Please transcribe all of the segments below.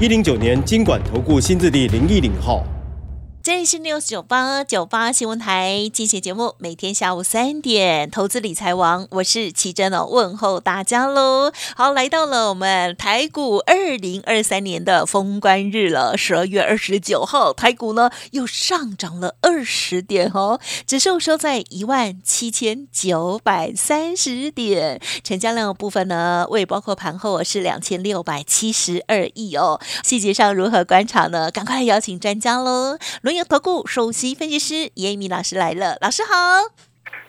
一零九年金管投顾新字第零一零号。这里是 news 九八九八新闻台进行节目，每天下午三点，投资理财王，我是奇珍哦，问候大家喽。好，来到了我们台股二零二三年的封关日了，十二月二十九号，台股呢又上涨了二十点哦，指数收在一万七千九百三十点，成交量的部分呢，未包括盘后是两千六百七十二亿哦。细节上如何观察呢？赶快来邀请专家喽，有投顾首席分析师严一鸣老师来了，老师好。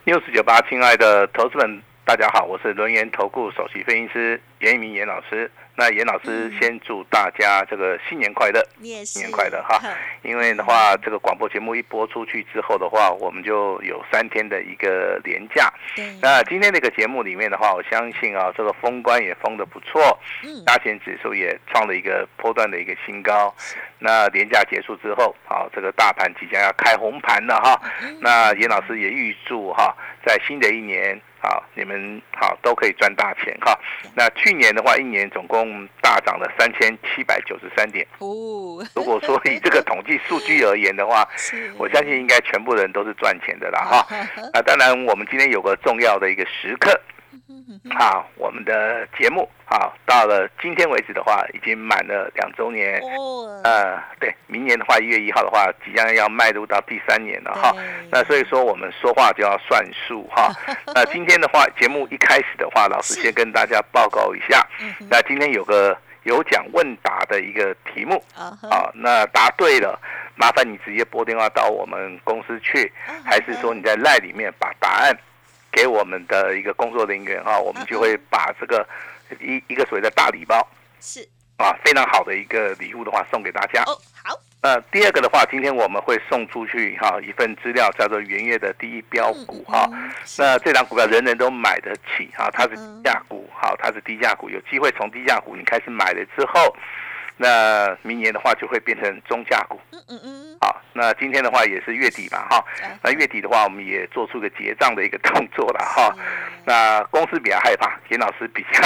六四九八，亲爱的投资们，大家好，我是轮研投顾首席分析师严一鸣严老师。那严老师先祝大家这个新年快乐，新年快乐哈！因为的话，这个广播节目一播出去之后的话，我们就有三天的一个连假。那今天这个节目里面的话，我相信啊，这个封关也封的不错，大钱指数也创了一个波段的一个新高。那连假结束之后，好，这个大盘即将要开红盘了哈。那严老师也预祝哈，在新的一年。好，你们好都可以赚大钱哈。那去年的话，一年总共大涨了三千七百九十三点。哦，如果说以这个统计数据而言的话，我相信应该全部人都是赚钱的啦哈。啊，当然我们今天有个重要的一个时刻。好，我们的节目好到了今天为止的话，已经满了两周年。哦，呃，对，明年的话一月一号的话，即将要迈入到第三年了哈。那所以说我们说话就要算数哈。那今天的话，节目一开始的话，老师先跟大家报告一下。那今天有个有奖问答的一个题目啊，那答对了，麻烦你直接拨电话到我们公司去，还是说你在赖里面把答案。给我们的一个工作人员哈，我们就会把这个一一个所谓的大礼包是啊，非常好的一个礼物的话送给大家。哦，好。呃，第二个的话，今天我们会送出去哈一份资料，叫做元月的第一标股哈。那这张股票人人都买得起哈，它是低价股，好，它是低价股，有机会从低价股你开始买了之后。那明年的话就会变成中价股。嗯嗯嗯。好，那今天的话也是月底嘛，哈。那月底的话，我们也做出个结账的一个动作了，哈。那公司比较害怕，严老师比较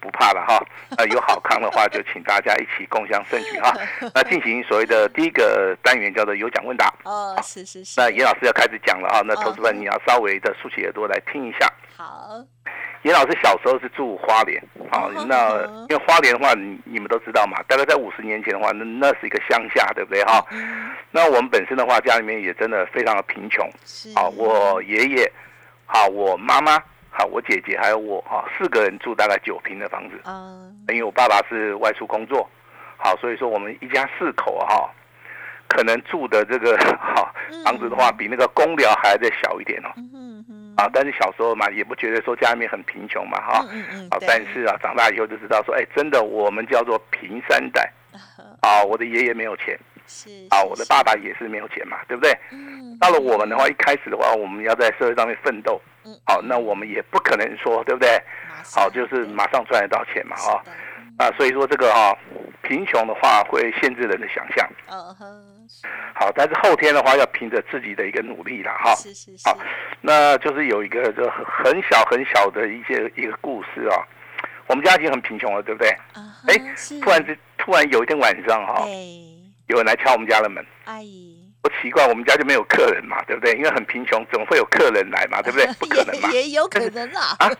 不怕了，哈。那有好康的话，就请大家一起共享盛举，哈。那进行所谓的第一个单元叫做有奖问答。哦，是是是。那严老师要开始讲了啊，那投资们你要稍微的竖起耳朵来听一下。好。严老师小时候是住花莲，好，那因为花莲的话，你你们都知道嘛，大概在五十年前的话，那那是一个乡下，对不对哈？那我们本身的话，家里面也真的非常的贫穷，好，我爷爷，好，我妈妈，好，我姐姐还有我，哈，四个人住大概九平的房子，嗯，因为我爸爸是外出工作，好，所以说我们一家四口哈，可能住的这个哈房子的话，比那个公寮还要再小一点哦。啊，但是小时候嘛，也不觉得说家里面很贫穷嘛，哈，啊，但是啊，长大以后就知道说，哎，真的，我们叫做贫三代，啊，我的爷爷没有钱，是，啊，我的爸爸也是没有钱嘛，对不对？嗯，到了我们的话，一开始的话，我们要在社会上面奋斗，嗯，好，那我们也不可能说，对不对？好，就是马上赚得到钱嘛，哈，啊，所以说这个哈，贫穷的话会限制人的想象，嗯哼。好，但是后天的话要凭着自己的一个努力了哈。是是是。好，那就是有一个就很小很小的一些一个故事啊。我们家已经很贫穷了，对不对？啊。哎，突然之突然有一天晚上哈，有人来敲我们家的门。阿姨。不奇怪，我们家就没有客人嘛，对不对？因为很贫穷，怎么会有客人来嘛？对不对？不可能嘛。也有可能啦。啊。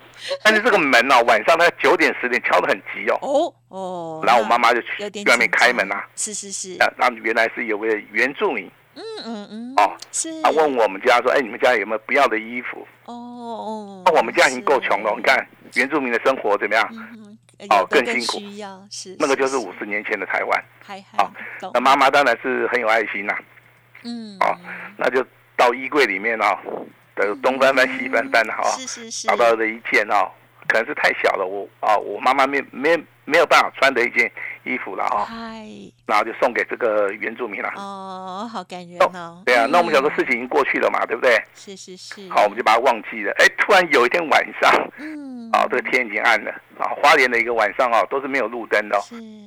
但是这个门哦，晚上他九点十点敲的很急哦。哦哦。然后我妈妈就去外面开门啊。是是是。那那原来是有位原住民。嗯嗯嗯。哦。是。他问我们家说：“哎，你们家有没有不要的衣服？”哦哦。那我们家已经够穷了，你看原住民的生活怎么样？哦，更辛苦。需要是。那个就是五十年前的台湾。好。那妈妈当然是很有爱心呐。嗯，哦，那就到衣柜里面哦，的东翻翻西翻翻的哈，是是是，找到的一件哦，可能是太小了，我啊，我妈妈没没没有办法穿的一件衣服了哈。嗨，然后就送给这个原住民了。哦，好感人哦。对啊，那我们想说事情已经过去了嘛，对不对？是是是。好，我们就把它忘记了。哎，突然有一天晚上，嗯，啊，这个天已经暗了啊，花莲的一个晚上啊，都是没有路灯的，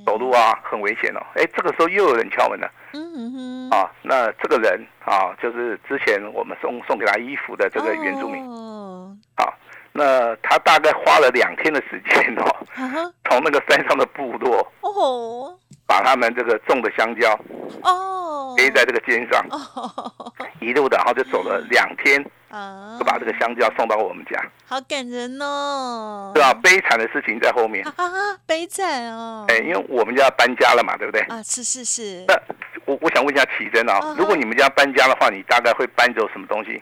走路啊很危险哦。哎，这个时候又有人敲门了。嗯哼。啊，那这个人啊，就是之前我们送送给他衣服的这个原住民。哦。啊。那他大概花了两天的时间哦，从那个山上的部落哦，把他们这个种的香蕉哦背在这个肩上，一路的，然后就走了两天，就把这个香蕉送到我们家，好感人哦，对吧？悲惨的事情在后面啊，悲惨哦，哎，因为我们家搬家了嘛，对不对？啊，是是是。那我我想问一下启真啊，如果你们家搬家的话，你大概会搬走什么东西？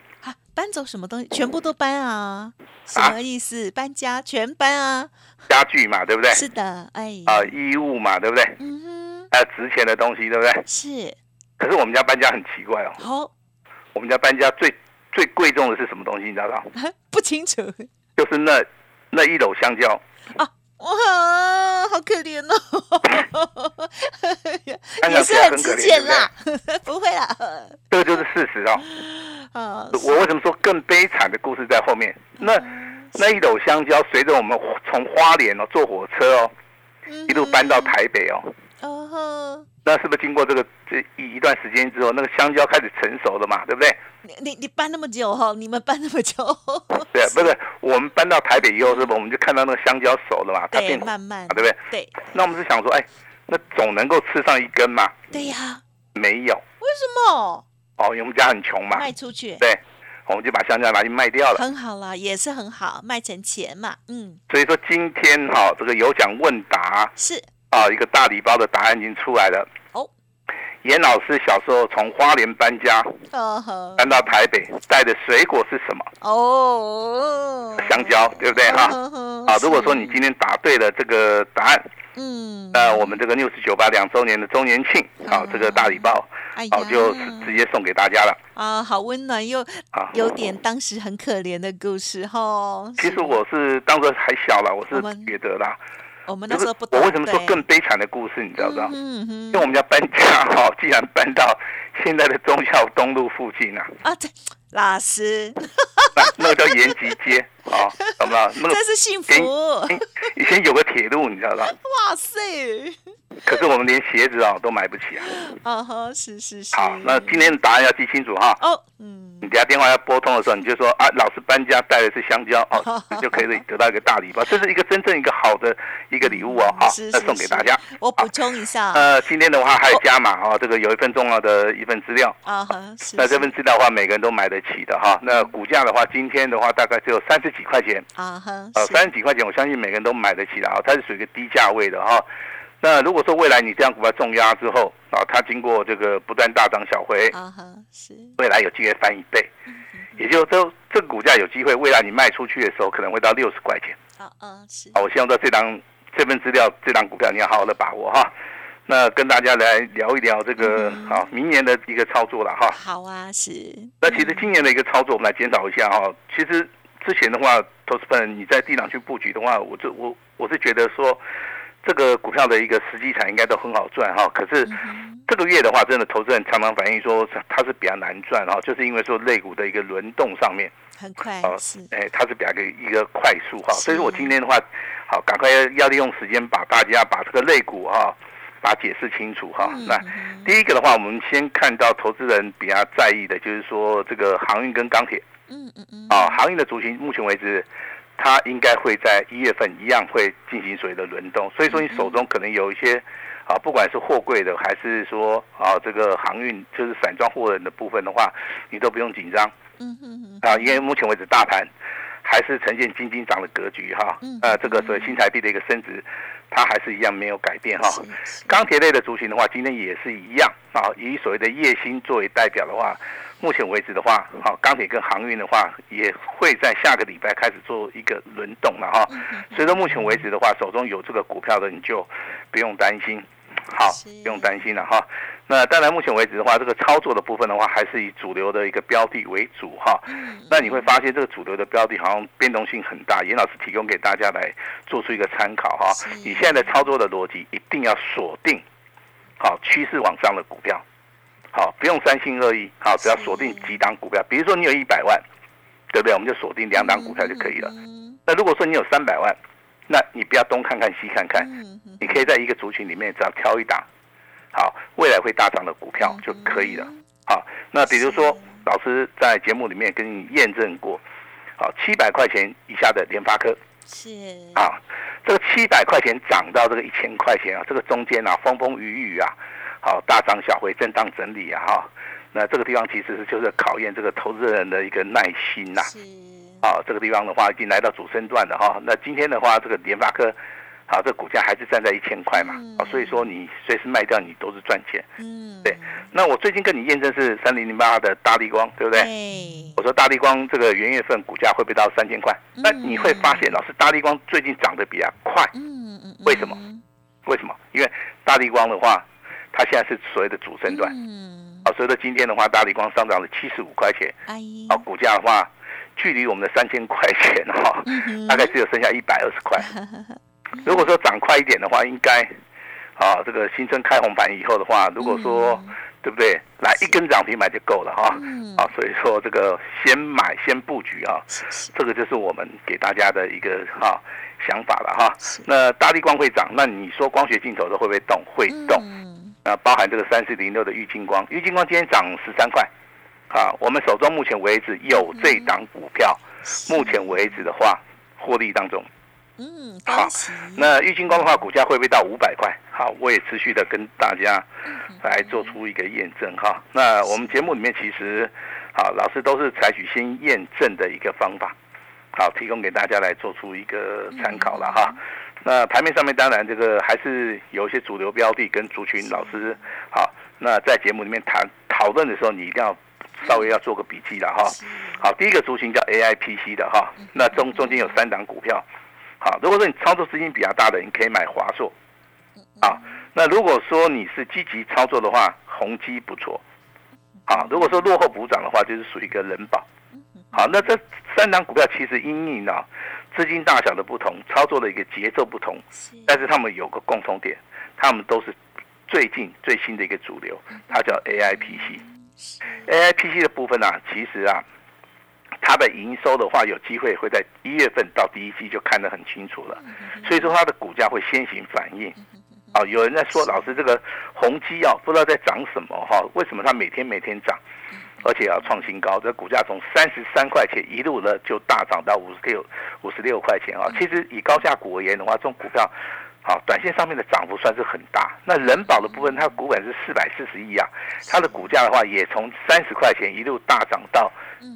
搬走什么东西？全部都搬啊？什么意思？搬家全搬啊？家具嘛，对不对？是的，哎。啊，衣物嘛，对不对？嗯哼。还有值钱的东西，对不对？是。可是我们家搬家很奇怪哦。好。我们家搬家最最贵重的是什么东西？你知道吗？不清楚。就是那那一篓香蕉。啊。哇，好可怜哦！也是很值钱啦，不会啦。这个就是事实哦。啊，我为什么说更悲惨的故事在后面？那那一篓香蕉随着我们从花莲哦坐火车哦，一路搬到台北哦。哦呵。那是不是经过这个这一一段时间之后，那个香蕉开始成熟了嘛？对不对？你你你搬那么久哈，你们搬那么久？对，不是我们搬到台北以后，是不我们就看到那个香蕉熟了嘛？它变慢慢，对不对？对。那我们是想说，哎，那总能够吃上一根嘛？对呀。没有。为什么？哦，因为我们家很穷嘛。卖出去。对，我们就把香蕉拿去卖掉了。很好啦，也是很好，卖成钱嘛。嗯。所以说今天哈，这个有奖问答是啊，一个大礼包的答案已经出来了。哦严老师小时候从花莲搬家，搬到台北，带的水果是什么？哦，香蕉，对不对哈？啊，如果说你今天答对了这个答案，嗯，那我们这个六十九八两周年的周年庆，好，这个大礼包，好，就直接送给大家了。啊，好温暖又啊，有点当时很可怜的故事哈。其实我是当时还小了，我是觉得啦。我们那时候不我为什么说更悲惨的故事？你知道不？嗯因为我们家搬家哈，既然搬到现在的忠孝东路附近啊。啊，对，老师。那个叫延吉街啊，懂不懂？那个真是幸福。以前有个铁路，你知道吧？哇塞！可是我们连鞋子啊都买不起啊。啊 哈，是是是。好，那今天的答案要记清楚哈。哦，嗯。你等下电话要拨通的时候，你就说啊，老师搬家带的是香蕉哦，你就可以得到一个大礼包。这是一个真正一个好的一个礼物哦，好，那送给大家。我补充一下。呃，今天的话还有加码哦，这个有一份重要的一份资料。啊哈，那这份资料的话，每个人都买得起的哈。那股价的话，今天的话大概只有三十几块钱。啊哈，呃，三十几块钱，我相信每个人都买得起的啊，它是属于一个低价位的哈。那如果说未来你这样股票重压之后啊，它经过这个不断大涨小回，啊哈，是未来有机会翻一倍，也就是说这个股价有机会未来你卖出去的时候可能会到六十块钱。啊啊是。好，我希望在这张这份资料这张股票你要好好的把握哈。那跟大家来聊一聊这个好明年的一个操作了哈。好啊，是。那其实今年的一个操作我们来检讨一下哈。其实之前的话，投资本你在地档去布局的话，我这我我是觉得说。这个股票的一个实际产应该都很好赚哈，可是这个月的话，真的投资人常常反映说它是比较难赚哈，就是因为说类股的一个轮动上面很快是哎，它是比较个一个快速哈，所以说我今天的话，好赶快要利用时间把大家把这个类股哈，把它解释清楚哈。那第一个的话，我们先看到投资人比较在意的就是说这个航运跟钢铁，嗯嗯嗯，啊，航运的族群目前为止。它应该会在一月份一样会进行所谓的轮动，所以说你手中可能有一些啊，不管是货柜的还是说啊这个航运就是散装货人的部分的话，你都不用紧张。嗯嗯嗯。啊，因为目前为止大盘还是呈现金金涨的格局哈。嗯。呃，这个所谓新台币的一个升值，它还是一样没有改变哈。钢铁类的族群的话，今天也是一样啊，以所谓的叶星作为代表的话。目前为止的话，好钢铁跟航运的话，也会在下个礼拜开始做一个轮动了哈。所以说目前为止的话，手中有这个股票的你就不用担心。好，不用担心了哈。那当然，目前为止的话，这个操作的部分的话，还是以主流的一个标的为主哈。那你会发现，这个主流的标的好像变动性很大。严老师提供给大家来做出一个参考哈。你现在的操作的逻辑一定要锁定好趋势往上的股票，好，不用三心二意，好，只要锁定几档股票。比如说你有一百万，对不对？我们就锁定两档股票就可以了。那如果说你有三百万，那你不要东看看西看看，你可以在一个族群里面只要挑一档。好，未来会大涨的股票就可以了。好，那比如说老师在节目里面跟你验证过，好，七百块钱以下的联发科是啊，这个七百块钱涨到这个一千块钱啊，这个中间啊风风雨雨啊，好大涨小回震荡整理啊哈，那这个地方其实是就是考验这个投资人的一个耐心呐。啊，这个地方的话已经来到主升段了哈，那今天的话这个联发科。好，这股价还是站在一千块嘛？啊，所以说你随时卖掉，你都是赚钱。嗯，对。那我最近跟你验证是三零零八的大力光，对不对？我说大力光这个元月份股价会不会到三千块？那你会发现，老师大力光最近涨得比较快。嗯嗯。为什么？为什么？因为大力光的话，它现在是所谓的主升段。嗯。啊，所以说今天的话，大力光上涨了七十五块钱。哎。啊，股价的话，距离我们的三千块钱哈，大概只有剩下一百二十块。如果说涨快一点的话，应该，啊，这个新春开红盘以后的话，如果说，对不对？来一根涨停买就够了哈，啊，所以说这个先买先布局啊，这个就是我们给大家的一个哈想法了哈。那大力光会涨，那你说光学镜头的会不会动？会动。那包含这个三四零六的玉金光，玉金光今天涨十三块，啊，我们手中目前为止有这档股票，目前为止的话，获利当中。嗯，好。那玉金光的话，股价会不会到五百块？好，我也持续的跟大家来做出一个验证哈。那我们节目里面其实，好，老师都是采取先验证的一个方法，好，提供给大家来做出一个参考了哈。那盘面上面当然这个还是有一些主流标的跟族群，老师好。那在节目里面谈讨论的时候，你一定要稍微要做个笔记了哈。好，第一个族群叫 A I P C 的哈，那中中间有三档股票。好，如果说你操作资金比较大的，你可以买华硕。啊，那如果说你是积极操作的话，宏基不错。啊，如果说落后补涨的话，就是属于一个人保。好，那这三档股票其实因应呢资金大小的不同，操作的一个节奏不同，但是他们有个共同点，他们都是最近最新的一个主流，它叫 A I P C。A I P C 的部分呢，其实啊。它的营收的话，有机会会在一月份到第一季就看得很清楚了，所以说它的股价会先行反应。啊，有人在说老师这个宏基啊，不知道在涨什么哈？为什么它每天每天涨，而且要创新高？这股价从三十三块钱一路呢就大涨到五十六五十六块钱啊！其实以高价股而言的话，这种股票。好，短线上面的涨幅算是很大。那人保的部分，它的股本是四百四十亿啊，它的股价的话也从三十块钱一路大涨到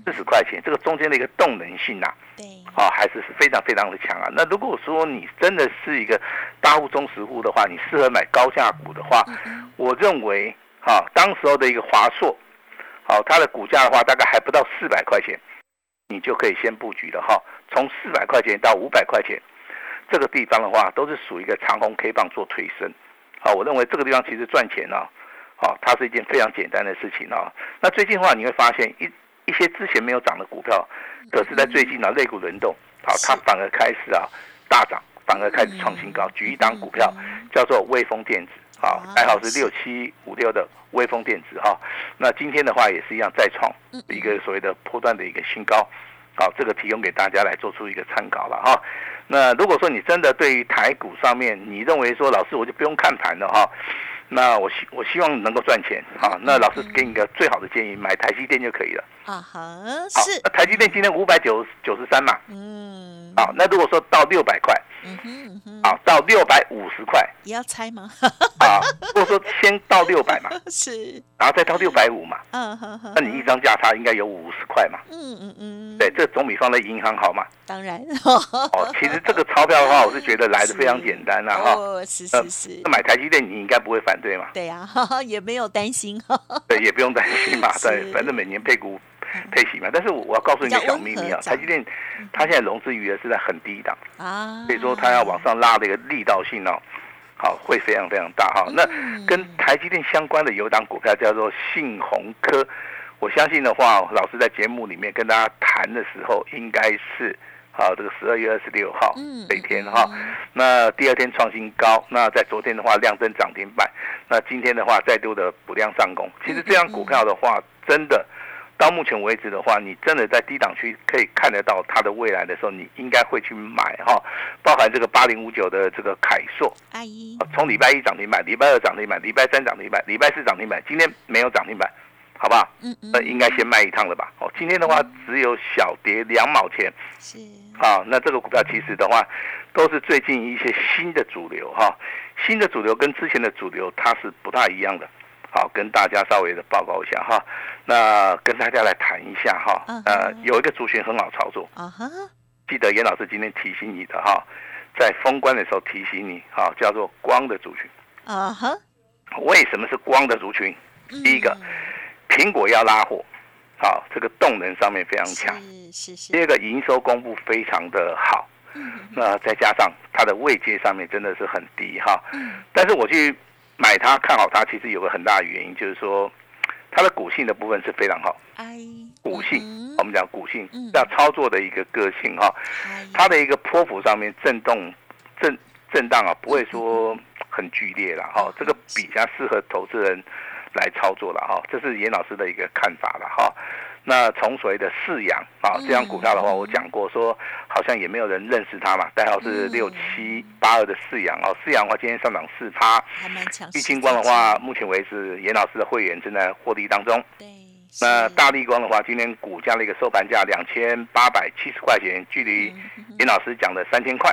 四十块钱，这个中间的一个动能性啊，对，啊还是非常非常的强啊。那如果说你真的是一个大户中实户的话，你适合买高价股的话，我认为，哈，当时候的一个华硕，好，它的股价的话大概还不到四百块钱，你就可以先布局了哈，从四百块钱到五百块钱。这个地方的话，都是属于一个长虹 K 棒做推升，好，我认为这个地方其实赚钱呢，好，它是一件非常简单的事情啊。那最近的话，你会发现一一些之前没有涨的股票，可是在最近呢，肋骨轮动，好，它反而开始啊大涨，反而开始创新高。举一档股票叫做微风电子，好，代号是六七五六的微风电子哈。那今天的话也是一样再创一个所谓的波段的一个新高，好，这个提供给大家来做出一个参考了哈。那如果说你真的对于台股上面，你认为说老师我就不用看盘了哈，那我希我希望能够赚钱啊，那老师给你个最好的建议，买台积电就可以了。啊哈，是。台积电今天五百九九十三嘛。嗯。好，那如果说到六百块。嗯哼，好，到六百五十块也要猜吗？啊，如果说先到六百嘛，是，然后再到六百五嘛，嗯哼哼，那你一张价差应该有五十块嘛，嗯嗯嗯，对，这总比放在银行好嘛，当然，哦，其实这个钞票的话，我是觉得来的非常简单呐，哈，是 是是，买台积电你应该不会反对嘛，对呀，也没有担心，对，也不用担心嘛，对，反正每年配股。配息嘛，但是我我要告诉你个小秘密啊，台积电它现在融资余额是在很低档啊，所以说它要往上拉的一个力道性哦，好，会非常非常大哈。那跟台积电相关的有档股票叫做信鸿科，我相信的话，老师在节目里面跟大家谈的时候，应该是好这个十二月二十六号这一天哈。那第二天创新高，那在昨天的话量增涨停板，那今天的话再度的补量上攻。其实这样股票的话，真的。到目前为止的话，你真的在低档区可以看得到它的未来的时候，你应该会去买哈，包含这个八零五九的这个凯硕，阿姨，从礼拜一涨停板，礼拜二涨停板，礼拜三涨停板，礼拜四涨停板，今天没有涨停板，好不好？嗯嗯，那应该先卖一趟了吧？哦，今天的话只有小跌两毛钱，是，好，那这个股票其实的话，都是最近一些新的主流哈，新的主流跟之前的主流它是不大一样的。好，跟大家稍微的报告一下哈，那跟大家来谈一下哈，呃，有一个族群很好操作，啊哈，记得严老师今天提醒你的哈，在封关的时候提醒你，哈，叫做光的族群，啊哈，为什么是光的族群？第一个，苹果要拉货，好，这个动能上面非常强，是是是。第二个，营收公布非常的好，嗯，那再加上它的位阶上面真的是很低哈，嗯，但是我去。买它看好它，其实有个很大的原因，就是说它的股性的部分是非常好。股性，我们讲股性，要操作的一个个性哈，它的一个波幅上面震动震震荡啊，不会说很剧烈了哈，这个比较适合投资人来操作了哈，这是严老师的一个看法了哈。那从所谓的四阳啊，这张股票的话，我讲过说，好像也没有人认识它嘛，代号是六七八二的四阳哦。四阳的话，今天上涨四趴。还蛮强。玉清光的话，目前为止，严老师的会员正在获利当中。对。那大力光的话，今天股价的一个收盘价两千八百七十块钱，距离严老师讲的三千块。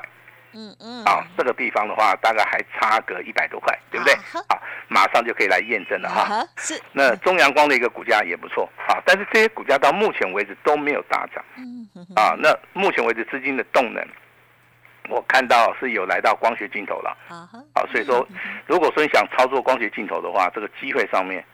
嗯嗯，啊，这个地方的话，大概还差个一百多块，对不对？好，马上就可以来验证了哈。是。那中阳光的一个股价也不错啊，但是这些股价到目前为止都没有大涨。嗯啊，那目前为止资金的动能，我看到是有来到光学镜头了。啊好，所以说，如果说你想操作光学镜头的话，这个机会上面，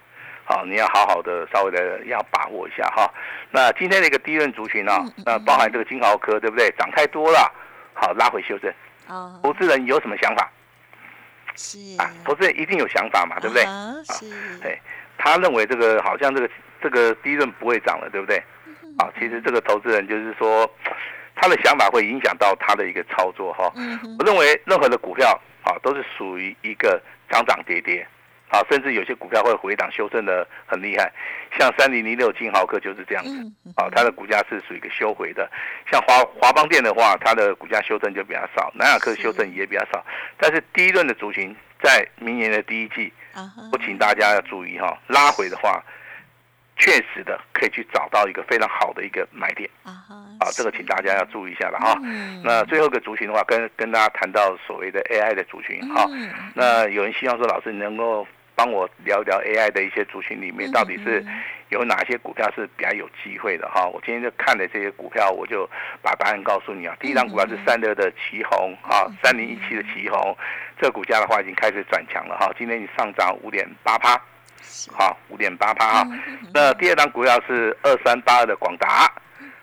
好，你要好好的稍微的要把握一下哈。那今天的一个低润族群呢，那包含这个金豪科，对不对？涨太多了，好，拉回修正。投资人有什么想法？是啊，投资人一定有想法嘛，对不对？是，对，他认为这个好像这个这个低润不会涨了，对不对？啊，其实这个投资人就是说，他的想法会影响到他的一个操作哈。我认为任何的股票啊，都是属于一个涨涨跌跌。啊，甚至有些股票会回档修正的很厉害，像三零零六金豪克就是这样子。啊，它的股价是属于一个修回的。像华华邦电的话，它的股价修正就比较少，南亚科修正也比较少。但是第一轮的族群在明年的第一季，我请大家要注意哈，拉回的话，确实的可以去找到一个非常好的一个买点。啊啊，这个请大家要注意一下了哈。那最后一个族群的话，跟跟大家谈到所谓的 AI 的族群哈。那有人希望说，老师能够。帮我聊一聊 AI 的一些族群里面，到底是有哪些股票是比较有机会的哈？我今天就看了这些股票，我就把答案告诉你啊。第一张股票是三六的旗红啊，三零一七的旗红，这个股价的话已经开始转强了哈。今天你上涨五点八趴，好，五点八趴哈。那第二张股票是二三八二的广达，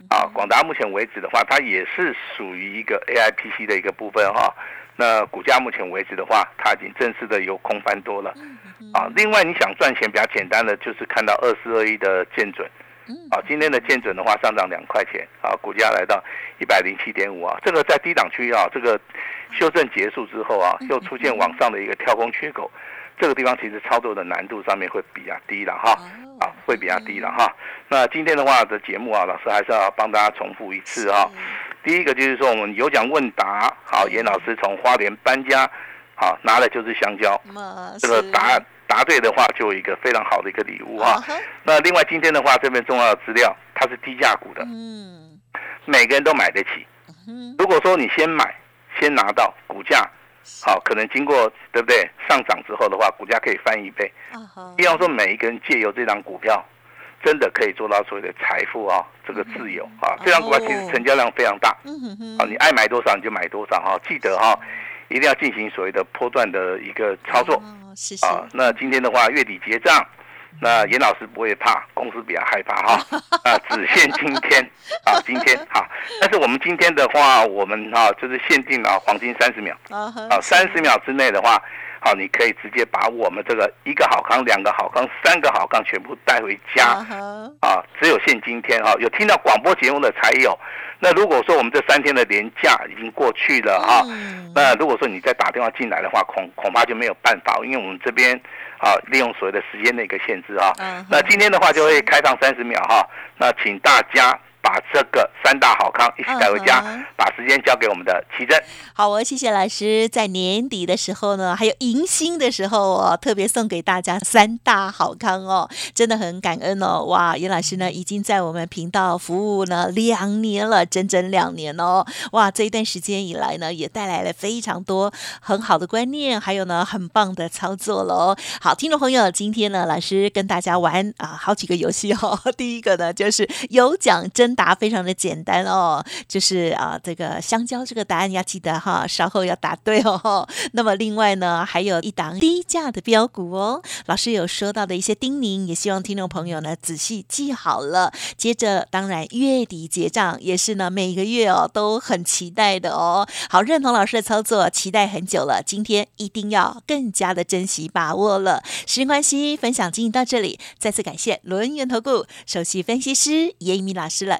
啊，广达目前为止的话，它也是属于一个 AIPC 的一个部分哈。那股价目前为止的话，它已经正式的由空翻多了，啊，另外你想赚钱比较简单的就是看到二四二一的建准，啊，今天的建准的话上涨两块钱，啊，股价来到一百零七点五啊，这个在低档区啊，这个修正结束之后啊，又出现往上的一个跳空缺口，这个地方其实操作的难度上面会比较低了哈，啊，会比较低了哈。那今天的话的节目啊，老师还是要帮大家重复一次哈。第一个就是说，我们有奖问答，好，严老师从花莲搬家，好，拿的就是香蕉。这个答答对的话，就有一个非常好的一个礼物哈。那另外今天的话，这边重要的资料，它是低价股的，嗯，每个人都买得起。如果说你先买，先拿到股价，好，可能经过对不对上涨之后的话，股价可以翻一倍。比方说，每一个人借由这张股票。真的可以做到所谓的财富啊，这个自由啊，这张股票其实成交量非常大，啊，你爱买多少你就买多少哈，记得哈，一定要进行所谓的波段的一个操作，啊，那今天的话月底结账，那严老师不会怕，公司比较害怕哈。啊，只限今天啊，今天好。但是我们今天的话，我们哈就是限定了黄金三十秒。啊，三十秒之内的话，好，你可以直接把我们这个一个好康、两个好康、三个好康全部带回家。啊，只有限今天哈，有听到广播节目的才有。那如果说我们这三天的年假已经过去了哈，那如果说你再打电话进来的话，恐恐怕就没有办法，因为我们这边啊利用所谓的时间的一个限制啊。那今天的话就会开放三十秒哈，那请大家。把这个三大好康一起带回家，把时间交给我们的奇珍。好哦，谢谢老师。在年底的时候呢，还有迎新的时候哦，特别送给大家三大好康哦，真的很感恩哦。哇，严老师呢已经在我们频道服务呢两年了，整整两年哦。哇，这一段时间以来呢，也带来了非常多很好的观念，还有呢很棒的操作喽。好，听众朋友，今天呢，老师跟大家玩啊好几个游戏哦。第一个呢就是有奖真。答非常的简单哦，就是啊，这个香蕉这个答案要记得哈，稍后要答对哦。那么另外呢，还有一档低价的标股哦，老师有说到的一些叮咛，也希望听众朋友呢仔细记好了。接着，当然月底结账也是呢，每个月哦都很期待的哦。好，认同老师的操作，期待很久了，今天一定要更加的珍惜把握了。时间关系，分享进行到这里，再次感谢轮源投顾首席分析师叶一鸣老师了。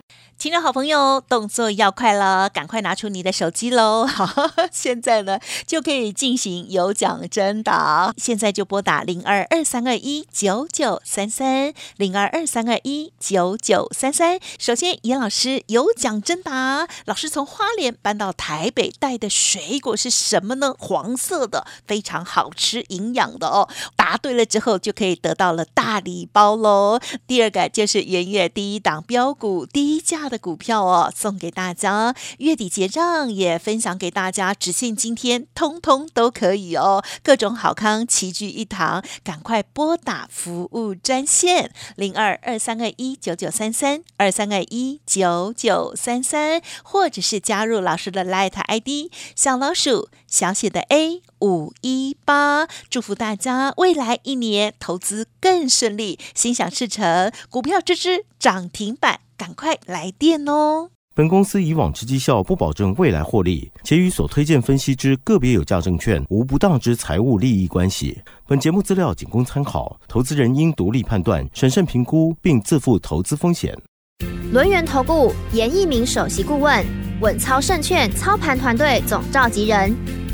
亲爱好朋友，动作要快了，赶快拿出你的手机喽！好，现在呢就可以进行有奖征答，现在就拨打零二二三二一九九三三零二二三二一九九三三。首先，严老师有奖征答，老师从花莲搬到台北带的水果是什么呢？黄色的，非常好吃，营养的哦。答对了之后，就可以得到了大礼包喽。第二个就是元月第一档标股低价。的股票哦，送给大家，月底结账也分享给大家，只限今天，通通都可以哦，各种好康齐聚一堂，赶快拨打服务专线零二二三二一九九三三二三二一九九三三，或者是加入老师的 Light ID 小老鼠小写的 A 五一八，祝福大家未来一年投资更顺利，心想事成，股票支支涨停板。赶快来电哦！本公司以往之绩效不保证未来获利，且与所推荐分析之个别有价证券无不当之财务利益关系。本节目资料仅供参考，投资人应独立判断、审慎评估，并自负投资风险。轮源投顾严一鸣首席顾问，稳操胜券操盘团队总召集人，